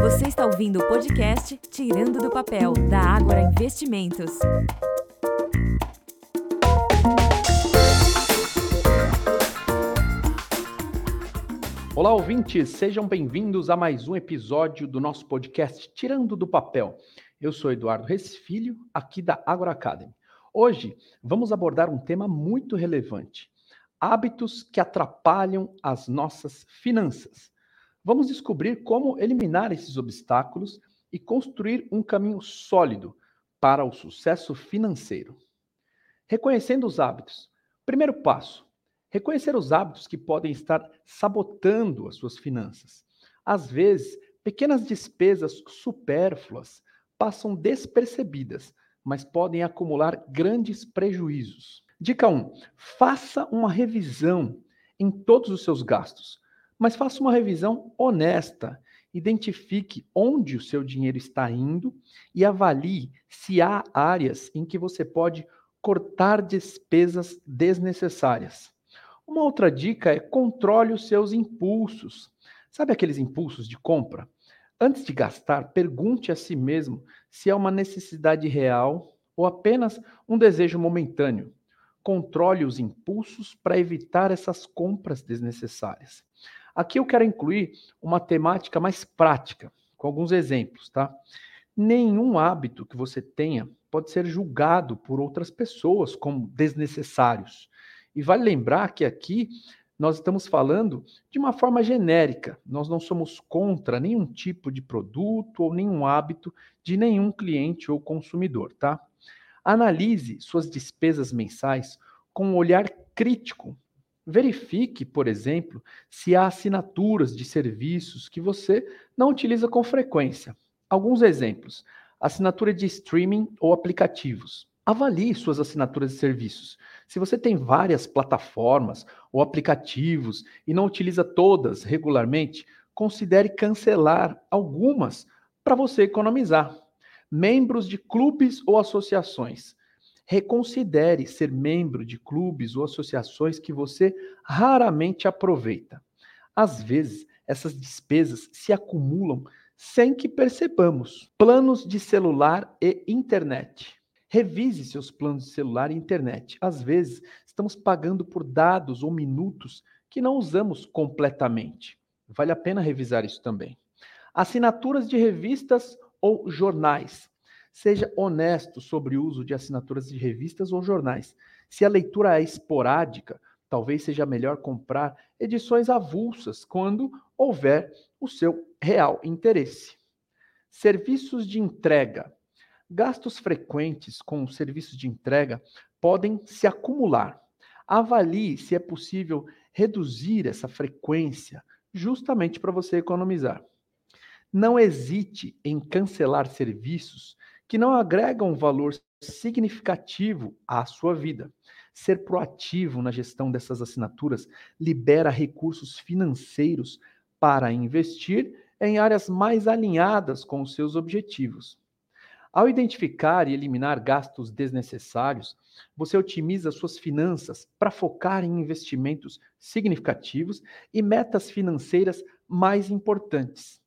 Você está ouvindo o podcast Tirando do Papel, da Ágora Investimentos. Olá, ouvintes, sejam bem-vindos a mais um episódio do nosso podcast Tirando do Papel. Eu sou Eduardo Resfilho, aqui da Agora Academy. Hoje vamos abordar um tema muito relevante: hábitos que atrapalham as nossas finanças. Vamos descobrir como eliminar esses obstáculos e construir um caminho sólido para o sucesso financeiro. Reconhecendo os hábitos. Primeiro passo: reconhecer os hábitos que podem estar sabotando as suas finanças. Às vezes, pequenas despesas supérfluas passam despercebidas, mas podem acumular grandes prejuízos. Dica 1: faça uma revisão em todos os seus gastos mas faça uma revisão honesta. Identifique onde o seu dinheiro está indo e avalie se há áreas em que você pode cortar despesas desnecessárias. Uma outra dica é controle os seus impulsos. Sabe aqueles impulsos de compra? Antes de gastar, pergunte a si mesmo se é uma necessidade real ou apenas um desejo momentâneo. Controle os impulsos para evitar essas compras desnecessárias. Aqui eu quero incluir uma temática mais prática, com alguns exemplos, tá? Nenhum hábito que você tenha pode ser julgado por outras pessoas como desnecessários. E vale lembrar que aqui nós estamos falando de uma forma genérica. Nós não somos contra nenhum tipo de produto ou nenhum hábito de nenhum cliente ou consumidor, tá? Analise suas despesas mensais com um olhar crítico Verifique, por exemplo, se há assinaturas de serviços que você não utiliza com frequência. Alguns exemplos: assinatura de streaming ou aplicativos. Avalie suas assinaturas de serviços. Se você tem várias plataformas ou aplicativos e não utiliza todas regularmente, considere cancelar algumas para você economizar. Membros de clubes ou associações reconsidere ser membro de clubes ou associações que você raramente aproveita. Às vezes, essas despesas se acumulam sem que percebamos. Planos de celular e internet. Revise seus planos de celular e internet. Às vezes, estamos pagando por dados ou minutos que não usamos completamente. Vale a pena revisar isso também. Assinaturas de revistas ou jornais. Seja honesto sobre o uso de assinaturas de revistas ou jornais. Se a leitura é esporádica, talvez seja melhor comprar edições avulsas quando houver o seu real interesse. Serviços de entrega. Gastos frequentes com serviços de entrega podem se acumular. Avalie se é possível reduzir essa frequência, justamente para você economizar. Não hesite em cancelar serviços que não agregam valor significativo à sua vida. Ser proativo na gestão dessas assinaturas libera recursos financeiros para investir em áreas mais alinhadas com os seus objetivos. Ao identificar e eliminar gastos desnecessários, você otimiza suas finanças para focar em investimentos significativos e metas financeiras mais importantes.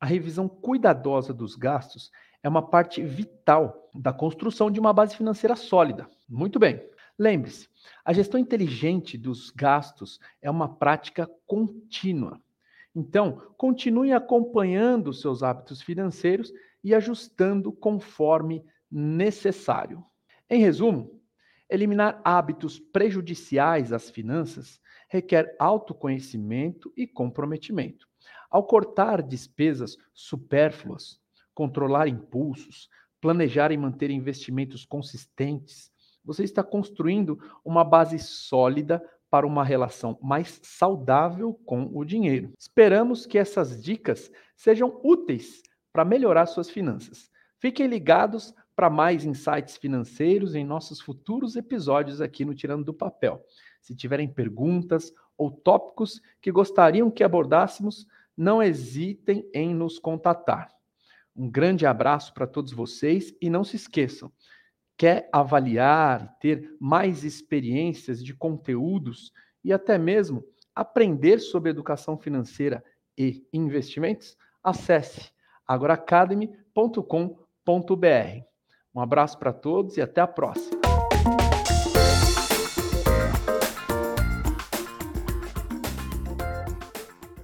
A revisão cuidadosa dos gastos é uma parte vital da construção de uma base financeira sólida. Muito bem. Lembre-se, a gestão inteligente dos gastos é uma prática contínua. Então, continue acompanhando seus hábitos financeiros e ajustando conforme necessário. Em resumo, eliminar hábitos prejudiciais às finanças requer autoconhecimento e comprometimento. Ao cortar despesas supérfluas, controlar impulsos, planejar e manter investimentos consistentes, você está construindo uma base sólida para uma relação mais saudável com o dinheiro. Esperamos que essas dicas sejam úteis para melhorar suas finanças. Fiquem ligados para mais insights financeiros em nossos futuros episódios aqui no Tirando do Papel. Se tiverem perguntas ou tópicos que gostariam que abordássemos, não hesitem em nos contatar. Um grande abraço para todos vocês e não se esqueçam, quer avaliar e ter mais experiências de conteúdos e até mesmo aprender sobre educação financeira e investimentos? Acesse agoraacademy.com.br. Um abraço para todos e até a próxima.